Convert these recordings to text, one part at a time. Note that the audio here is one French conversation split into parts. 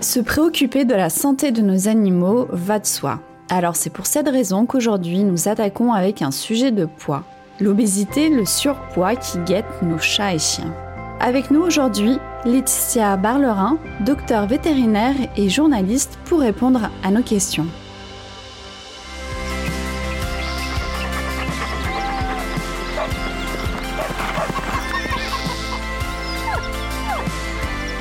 Se préoccuper de la santé de nos animaux va de soi. Alors c'est pour cette raison qu'aujourd'hui nous attaquons avec un sujet de poids, l'obésité, le surpoids qui guette nos chats et chiens. Avec nous aujourd'hui, Laetitia Barlerin, docteur vétérinaire et journaliste pour répondre à nos questions.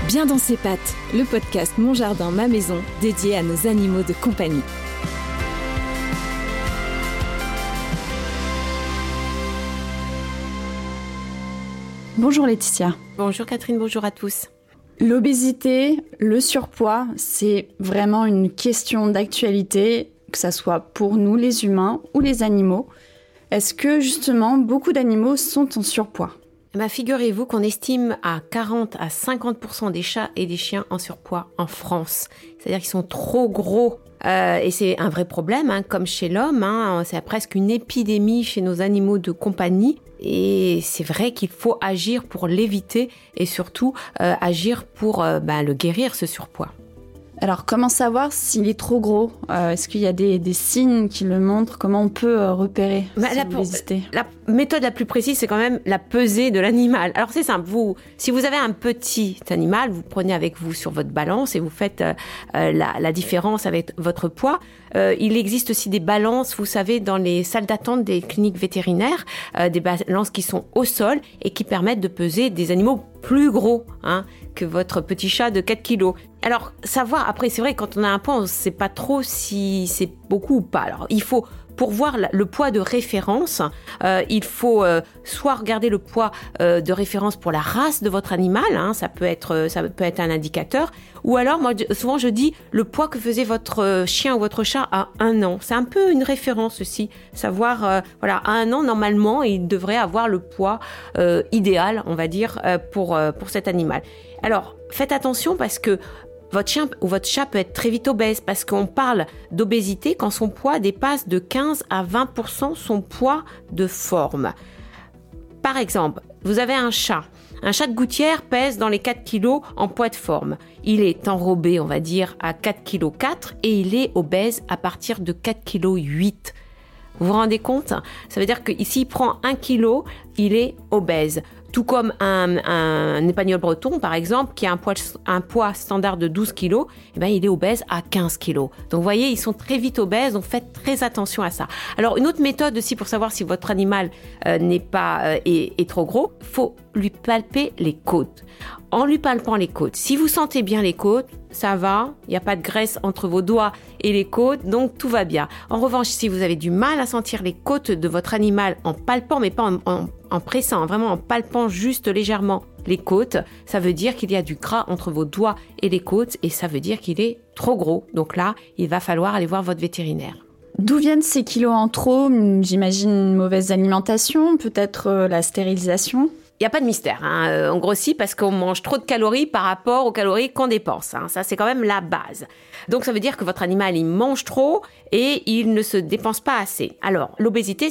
Bien dans ses pattes, le podcast Mon Jardin, ma maison, dédié à nos animaux de compagnie. Bonjour Laetitia. Bonjour Catherine, bonjour à tous. L'obésité, le surpoids, c'est vraiment une question d'actualité, que ce soit pour nous les humains ou les animaux. Est-ce que justement beaucoup d'animaux sont en surpoids? Ben, Figurez-vous qu'on estime à 40 à 50% des chats et des chiens en surpoids en France. C'est-à-dire qu'ils sont trop gros. Euh, et c'est un vrai problème, hein, comme chez l'homme. Hein, c'est presque une épidémie chez nos animaux de compagnie. Et c'est vrai qu'il faut agir pour l'éviter et surtout euh, agir pour euh, ben, le guérir, ce surpoids. Alors, comment savoir s'il est trop gros? Euh, Est-ce qu'il y a des, signes qui le montrent? Comment on peut euh, repérer bah, la, la, méthode la plus précise, c'est quand même la pesée de l'animal. Alors, c'est simple. Vous, si vous avez un petit animal, vous prenez avec vous sur votre balance et vous faites euh, la, différence avec votre poids. il existe aussi des balances, vous savez, dans les salles d'attente des cliniques vétérinaires, des balances qui sont au sol et qui permettent de peser des animaux plus gros hein, que votre petit chat de 4 kilos. Alors, savoir, après, c'est vrai, quand on a un poids, on ne sait pas trop si c'est beaucoup ou pas. Alors, il faut pour voir le poids de référence, euh, il faut euh, soit regarder le poids euh, de référence pour la race de votre animal, hein, ça peut être ça peut être un indicateur, ou alors moi souvent je dis le poids que faisait votre chien ou votre chat à un an. C'est un peu une référence aussi, savoir voilà à un an normalement il devrait avoir le poids idéal, on va dire pour pour cet animal. Alors faites attention parce que votre chien ou votre chat peut être très vite obèse parce qu'on parle d'obésité quand son poids dépasse de 15 à 20% son poids de forme. Par exemple, vous avez un chat. Un chat de gouttière pèse dans les 4 kg en poids de forme. Il est enrobé, on va dire, à 4 kg 4 et il est obèse à partir de 4 kg 8. Vous vous rendez compte? Ça veut dire que s'il prend 1 kg, il est obèse tout comme un, un breton, par exemple, qui a un poids, un poids standard de 12 kg, eh ben, il est obèse à 15 kg. Donc, vous voyez, ils sont très vite obèses, donc faites très attention à ça. Alors, une autre méthode aussi pour savoir si votre animal euh, n'est pas euh, est, trop gros, faut lui palper les côtes. En lui palpant les côtes, si vous sentez bien les côtes, ça va, il n'y a pas de graisse entre vos doigts et les côtes, donc tout va bien. En revanche, si vous avez du mal à sentir les côtes de votre animal en palpant, mais pas en, pressant, vraiment en palpant juste légèrement les côtes, ça veut dire qu'il y a du gras entre vos doigts et les côtes, et ça veut dire qu'il est trop gros. Donc là, il va falloir aller voir votre vétérinaire. D'où viennent ces kilos en trop J'imagine une mauvaise alimentation, peut-être euh, la stérilisation? Il n'y a pas de mystère. Hein. Euh, on grossit parce qu'on mange trop de calories par rapport aux calories qu'on dépense. Hein. Ça, c'est quand même la base. Donc, ça veut dire que votre animal, il mange trop et il ne se dépense pas assez. Alors, l'obésité,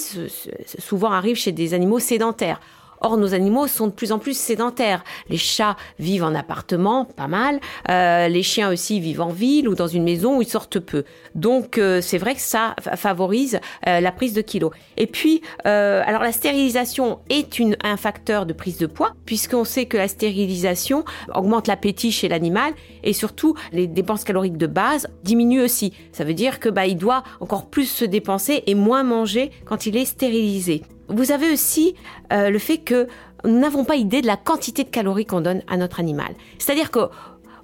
souvent arrive chez des animaux sédentaires. Or, nos animaux sont de plus en plus sédentaires. Les chats vivent en appartement, pas mal. Euh, les chiens aussi vivent en ville ou dans une maison où ils sortent peu. Donc, euh, c'est vrai que ça favorise euh, la prise de kilos. Et puis, alors la stérilisation est un facteur de prise de poids, puisqu'on sait que la stérilisation augmente l'appétit chez l'animal et surtout les dépenses caloriques de base diminuent aussi. Ça veut dire que bah, il doit encore plus se dépenser et moins manger quand il est stérilisé. Vous avez aussi euh, le fait que nous n'avons pas idée de la quantité de calories qu'on donne à notre animal. C'est-à-dire que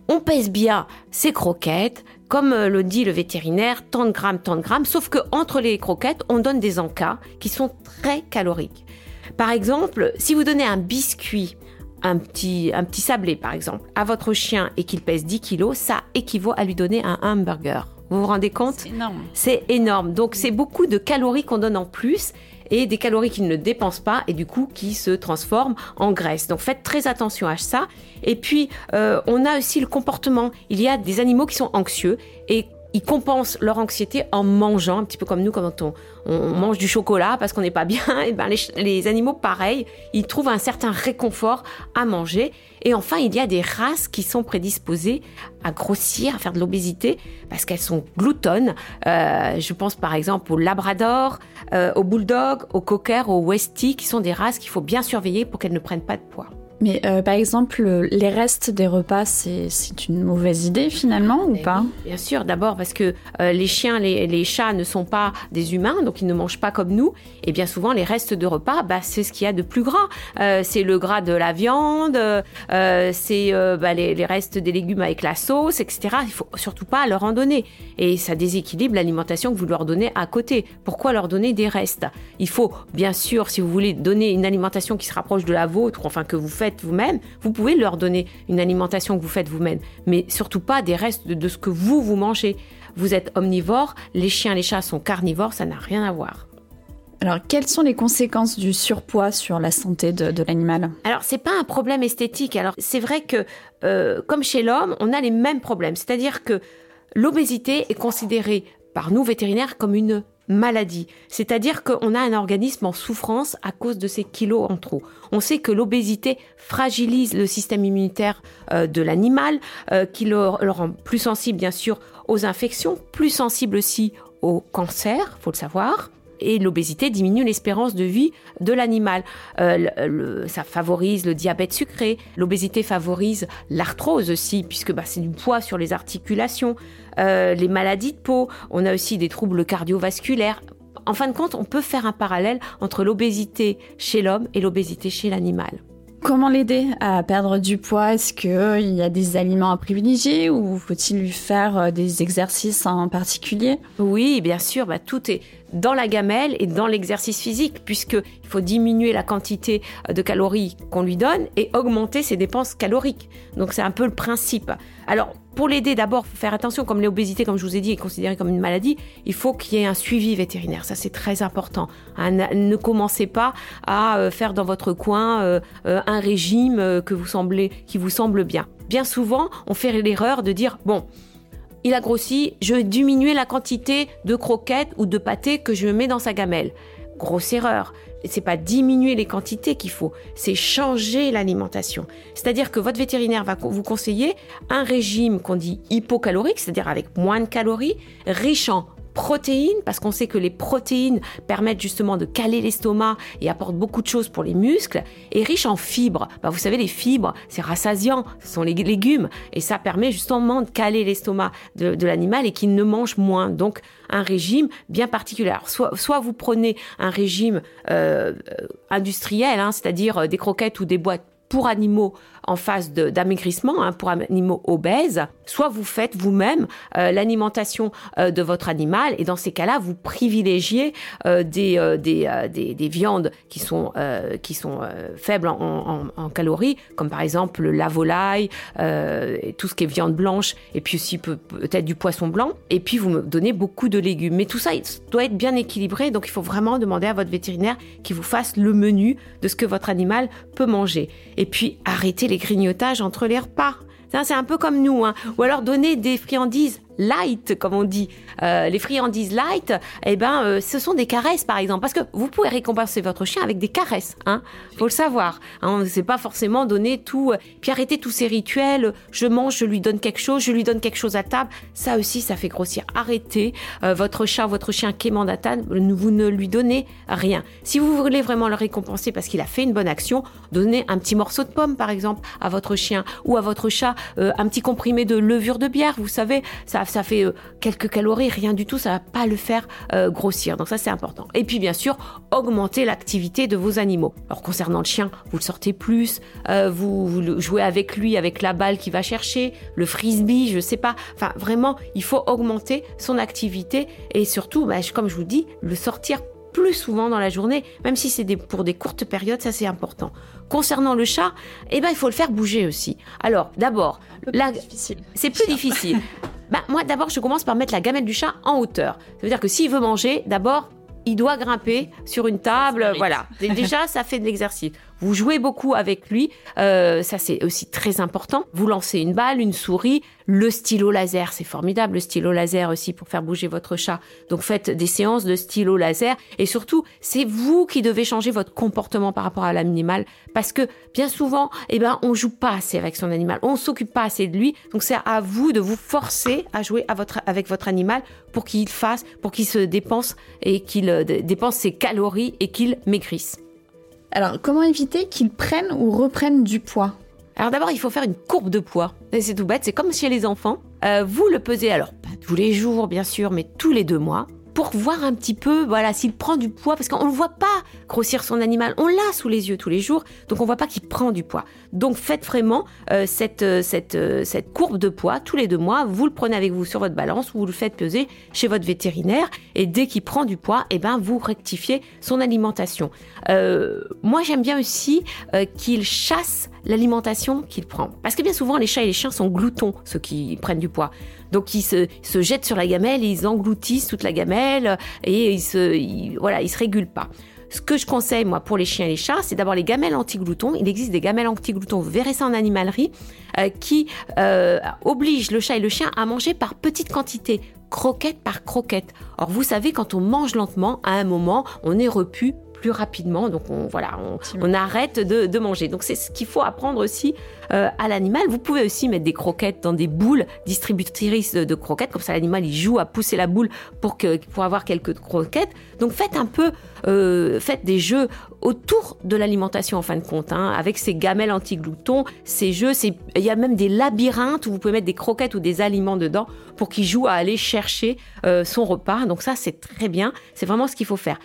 on pèse bien ses croquettes, comme euh, le dit le vétérinaire, tant de grammes, tant de grammes, sauf que entre les croquettes, on donne des encas qui sont très caloriques. Par exemple, si vous donnez un biscuit, un petit, un petit sablé par exemple, à votre chien et qu'il pèse 10 kilos, ça équivaut à lui donner un hamburger. Vous vous rendez compte? C'est énorme. C'est énorme. Donc c'est beaucoup de calories qu'on donne en plus et des calories qu'ils ne dépensent pas et du coup qui se transforment en graisse. Donc faites très attention à ça. Et puis euh, on a aussi le comportement. Il y a des animaux qui sont anxieux et ils compensent leur anxiété en mangeant, un petit peu comme nous quand on, on mange du chocolat parce qu'on n'est pas bien. Et ben les, animaux, pareil, ils trouvent un certain réconfort à manger. Et enfin, il y a des races qui sont prédisposées à grossir, à faire de l'obésité parce qu'elles sont gloutonnes. Euh, je pense par exemple au Labrador, euh, au Bulldog, au Cocker, au Westie, qui sont des races qu'il faut bien surveiller pour qu'elles ne prennent pas de poids. Mais euh, par exemple, les restes des repas, c'est une mauvaise idée finalement ou pas? oui, Bien sûr, d'abord parce que euh, les chiens, les, les chats ne sont pas des humains, donc ils ne mangent pas comme nous. Et bien souvent, les restes de repas, bah, c'est ce qu'il y a de plus gras. Euh, c'est le gras de la viande, c'est bah, les, les restes des légumes avec la sauce, etc. Il faut surtout pas leur en donner. Et ça déséquilibre l'alimentation que vous leur donnez à côté. Pourquoi leur donner des restes? Il faut, bien sûr, si vous voulez donner une alimentation qui se rapproche de la vôtre, enfin que vous faites vous-même, vous pouvez leur donner une alimentation que vous faites vous-même, mais surtout pas des restes de, de ce que vous, vous mangez. Vous êtes omnivore, les chiens, les chats sont carnivores, ça n'a rien à voir. Alors, quelles sont les conséquences du surpoids sur la santé de, de l'animal? Alors, c'est pas un problème esthétique. Alors, c'est vrai que, euh, comme chez l'homme, on a les mêmes problèmes. C'est-à-dire que l'obésité est considérée par nous vétérinaires comme une maladie. C'est-à-dire qu'on a un organisme en souffrance à cause de ces kilos en trop. On sait que l'obésité fragilise le système immunitaire euh, de l'animal, euh, qui le, rend plus sensible, bien sûr, aux infections, plus sensible aussi au cancer, faut le savoir et l'obésité diminue l'espérance de vie de l'animal. Euh, le- ça favorise le diabète sucré. L'obésité favorise l'arthrose aussi, puisque bah, c'est du poids sur les articulations. Euh, les maladies de peau. On a aussi des troubles cardiovasculaires. En fin de compte, on peut faire un parallèle entre l'obésité chez l'homme et l'obésité chez l'animal. Comment l'aider à perdre du poids? Est-ce qu'il y a des aliments à privilégier ou faut-il lui faire euh, des exercices en particulier? Oui, bien sûr, bah, tout est dans la gamelle et dans l'exercice physique, puisqu'il faut diminuer la quantité euh, de calories qu'on lui donne et augmenter ses dépenses caloriques. Donc c'est un peu le principe. Alors, pour l'aider, d'abord, faut faire attention, comme l'obésité, comme je vous ai dit, est considérée comme une maladie, il faut qu'il y ait un suivi vétérinaire. Ça, c'est très important. Hein, ne commencez pas à euh, faire dans votre coin euh, un régime que vous semblez, qui vous semble bien. Bien souvent, on fait l'erreur de dire, bon, il a grossi, je vais diminuer la quantité de croquettes ou de pâté que je mets dans sa gamelle. Grosse erreur. C'est pas diminuer les quantités qu'il faut, c'est changer l'alimentation. C'est-à-dire que votre vétérinaire va vous conseiller un régime qu'on dit hypocalorique, c'est-à-dire avec moins de calories, riche en protéines, parce qu'on sait que les protéines permettent justement de caler l'estomac et apportent beaucoup de choses pour les muscles, et riche en fibres. Bah, vous savez, les fibres, c'est rassasiant, ce sont les légumes, et ça permet justement de caler l'estomac de, l'animal et qu'il ne mange moins. Donc, un régime bien particulier. Soit, soit vous prenez un régime euh, euh, industriel, hein, c'est-à-dire euh, des croquettes ou des boîtes pour animaux en phase d'amaigrissement, hein, pour animaux obèses, soit vous faites vous-même euh, l'alimentation euh, de votre animal et dans ces cas-là, vous privilégiez euh, des, des, des, des viandes qui sont, faibles en, calories, comme par exemple la volaille, tout ce qui est viande blanche, et puis aussi peut- peut-être du poisson blanc, et puis vous me donnez beaucoup de légumes. Mais tout ça doit être bien équilibré, donc il faut vraiment demander à votre vétérinaire qui vous fasse le menu de ce que votre animal peut manger. Et puis arrêtez les grignotages entre les repas. C'est un peu comme nous, hein. ou alors donner des friandises light, comme on dit. Euh, les friandises light, eh ben, euh, ce sont des caresses, par exemple, parce que vous pouvez récompenser votre chien avec des caresses, hein. Faut le savoir. Hein, c'est pas forcément donner tout. euh, Puis arrêtez tous ces rituels. Je mange, je lui donne quelque chose, je lui donne quelque chose à table. Ça aussi, ça fait grossir. Arrêtez. Votre chat, votre chien mandataire, vous ne lui donnez rien. Si vous voulez vraiment le récompenser parce qu'il a fait une bonne action, donnez un petit morceau de pomme, par exemple, à votre chien ou à votre chat, un petit comprimé de levure de bière. Vous savez, ça, ça fait euh, quelques calories, rien du tout. Ça va pas le faire euh, grossir. Donc ça, c'est important. Et puis, bien sûr, augmenter l'activité de vos animaux. Alors, concernant le chien, vous le sortez plus, euh, vous, jouez avec lui, avec la balle qu'il va chercher, le frisbee, je sais pas. Enfin, vraiment, il faut augmenter son activité et surtout, bah, comme je vous dis, le sortir plus souvent dans la journée, même si c'est des- pour des courtes périodes, ça c'est important. Concernant le chat, eh ben, il faut le faire bouger aussi. Alors, d'abord, c'est plus difficile. Bah, moi, d'abord, je commence par mettre la gamelle du chat en hauteur. Ça veut dire que s'il veut manger, d'abord, il doit grimper sur une table. Voilà. Déjà, ça fait de l'exercice. Vous jouez beaucoup avec lui, euh, ça c'est aussi très important. Vous lancez une balle, une souris, le stylo laser, c'est formidable, le stylo laser aussi pour faire bouger votre chat. Donc faites des séances de stylo laser et surtout, c'est vous qui devez changer votre comportement par rapport à l'animal parce que bien souvent, eh ben, on joue pas assez avec son animal, on s'occupe pas assez de lui. Donc c'est à vous de vous forcer à jouer avec votre animal pour qu'il fasse, pour qu'il se dépense et qu'il euh, dépense ses calories et qu'il maigrisse. Alors, comment éviter qu'il prenne ou reprenne du poids? Alors d'abord, il faut faire une courbe de poids. C'est tout bête, c'est comme chez les enfants. Euh, vous le pesez, alors pas tous les jours bien sûr, mais tous les deux mois pour voir un petit peu, voilà, s'il prend du poids, parce qu'on ne voit pas grossir son animal, on l'a sous les yeux tous les jours, donc on voit pas qu'il prend du poids. Donc faites vraiment euh, cette, euh, euh, cette courbe de poids tous les deux mois, vous le prenez avec vous sur votre balance, vous le faites peser chez votre vétérinaire, et dès qu'il prend du poids, eh ben vous rectifiez son alimentation. moi j'aime bien aussi qu'il chasse l'alimentation qu'il prend, parce que bien souvent les chats et les chiens sont gloutons, ceux qui prennent du poids. Donc ils se, se jettent sur la gamelle, ils engloutissent toute la gamelle et ils se, voilà, ils se régulent pas. Ce que je conseille, moi, pour les chiens et les chats, c'est d'abord les gamelles anti-gloutons. Il existe des gamelles anti-gloutons, vous verrez ça en animalerie, euh, qui euh, obligent le chat et le chien à manger par petites quantités croquette par croquette. Or, vous savez, quand on mange lentement, à un moment, on est repu plus rapidement. Donc on voilà, on, arrête de, manger. Donc c'est ce qu'il faut apprendre aussi euh, à l'animal. Vous pouvez aussi mettre des croquettes dans des boules distributrices de, croquettes. Comme ça l'animal il joue à pousser la boule pour que pour avoir quelques croquettes. Donc faites un peu, euh, faites des jeux autour de l'alimentation en fin de compte, hein, avec ces gamelles anti-gloutons, ces jeux. Il y a même des labyrinthes où vous pouvez mettre des croquettes ou des aliments dedans pour qu'il joue à aller chercher euh, son repas. Donc ça c'est très bien. C'est vraiment ce qu'il faut faire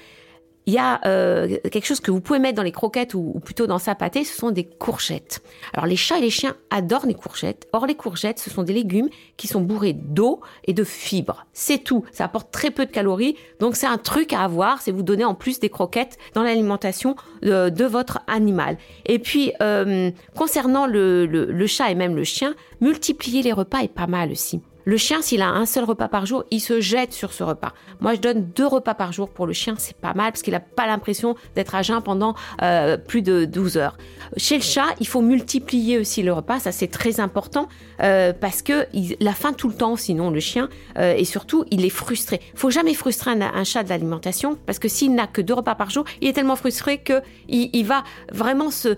il y a euh, quelque chose que vous pouvez mettre dans les croquettes ou, plutôt dans sa pâté, ce sont des courgettes. Alors les chats et les chiens adorent les courgettes. Or les courgettes, ce sont des légumes qui sont bourrés d'eau et de fibres. C'est tout. Ça apporte très peu de calories. Donc c'est un truc à avoir, c'est vous donner en plus des croquettes dans l'alimentation de, votre animal. Et puis euh, concernant le, le chat et même le chien, multiplier les repas est pas mal aussi. Le chien, s'il a un seul repas par jour, il se jette sur ce repas. Moi, je donne deux repas par jour pour le chien, c'est pas mal parce qu'il n'a pas l'impression d'être à jeun pendant euh, plus de 12 heures. Chez le chat, il faut multiplier aussi le repas, ça c'est très important euh, parce que il a faim tout le temps, sinon le chien, euh, et surtout il est frustré. Il faut jamais frustrer un, chat de l'alimentation parce que s'il n'a que deux repas par jour, il est tellement frustré que il, va vraiment se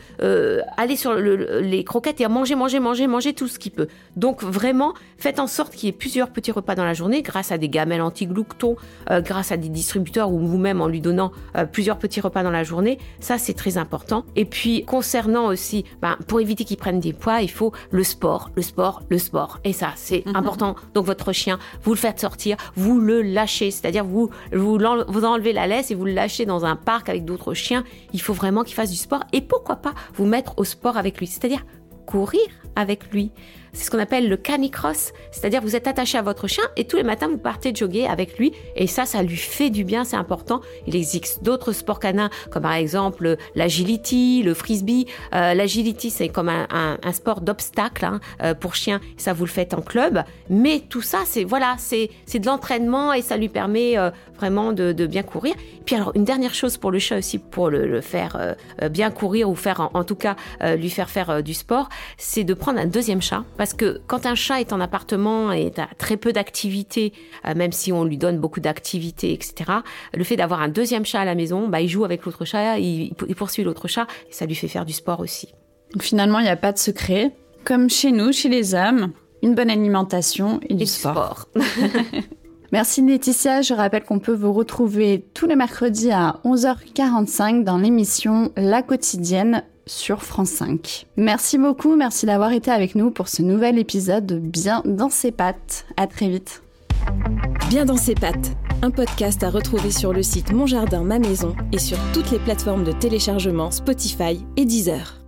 aller sur les croquettes et manger, manger, manger, manger tout ce qu'il peut. Donc vraiment, faites en sorte qu'il y ait plusieurs petits repas dans la journée grâce à des gamelles anti-gluctons, euh, grâce à des distributeurs ou vous-même en lui donnant euh, plusieurs petits repas dans la journée. Ça, c'est très important. Et puis, concernant aussi, ben, pour éviter qu'il prenne des poids, il faut le sport, le sport, le sport. Et ça, c'est mhm. important. Donc, votre chien, vous le faites sortir, vous le lâchez. C'est-à-dire, vous, vous, vous enlevez la laisse et vous le lâchez dans un parc avec d'autres chiens. Il faut vraiment qu'il fasse du sport. Et pourquoi pas vous mettre au sport avec lui. C'est-à-dire courir avec lui. C'est ce qu'on appelle le canicross, c'est-à-dire vous êtes attaché à votre chien et tous les matins vous partez jogger avec lui et ça, ça lui fait du bien, c'est important. Il existe d'autres sports canins comme par exemple l'agility, le frisbee. Euh, l'agility, c'est comme un, sport d'obstacle hein, euh, pour chien, ça vous le faites en club, mais tout ça, c'est voilà, c'est de l'entraînement et ça lui permet euh, vraiment de, bien courir. puis alors une dernière chose pour le chat aussi, pour le, faire bien courir ou faire en tout cas lui faire faire du sport, c'est de prendre un deuxième chat parce que quand un chat est en appartement et a très peu d'activités, euh, même si on lui donne beaucoup d'activités, etc., le fait d'avoir un deuxième chat à la maison, bah, il joue avec l'autre chat, il, poursuit l'autre chat, et ça lui fait faire du sport aussi. Finalement, il n'y a pas de secret. Comme chez nous, chez les hommes, une bonne alimentation et du sport. Merci Laetitia, je rappelle qu'on peut vous retrouver tous les mercredis à 11h45 dans l'émission La quotidienne sur France 5. Merci beaucoup, merci d'avoir été avec nous pour ce nouvel épisode de Bien dans ses pattes. À très vite. Bien dans ses pattes, un podcast à retrouver sur le site Mon Jardin, ma maison et sur toutes les plateformes de téléchargement Spotify et Deezer.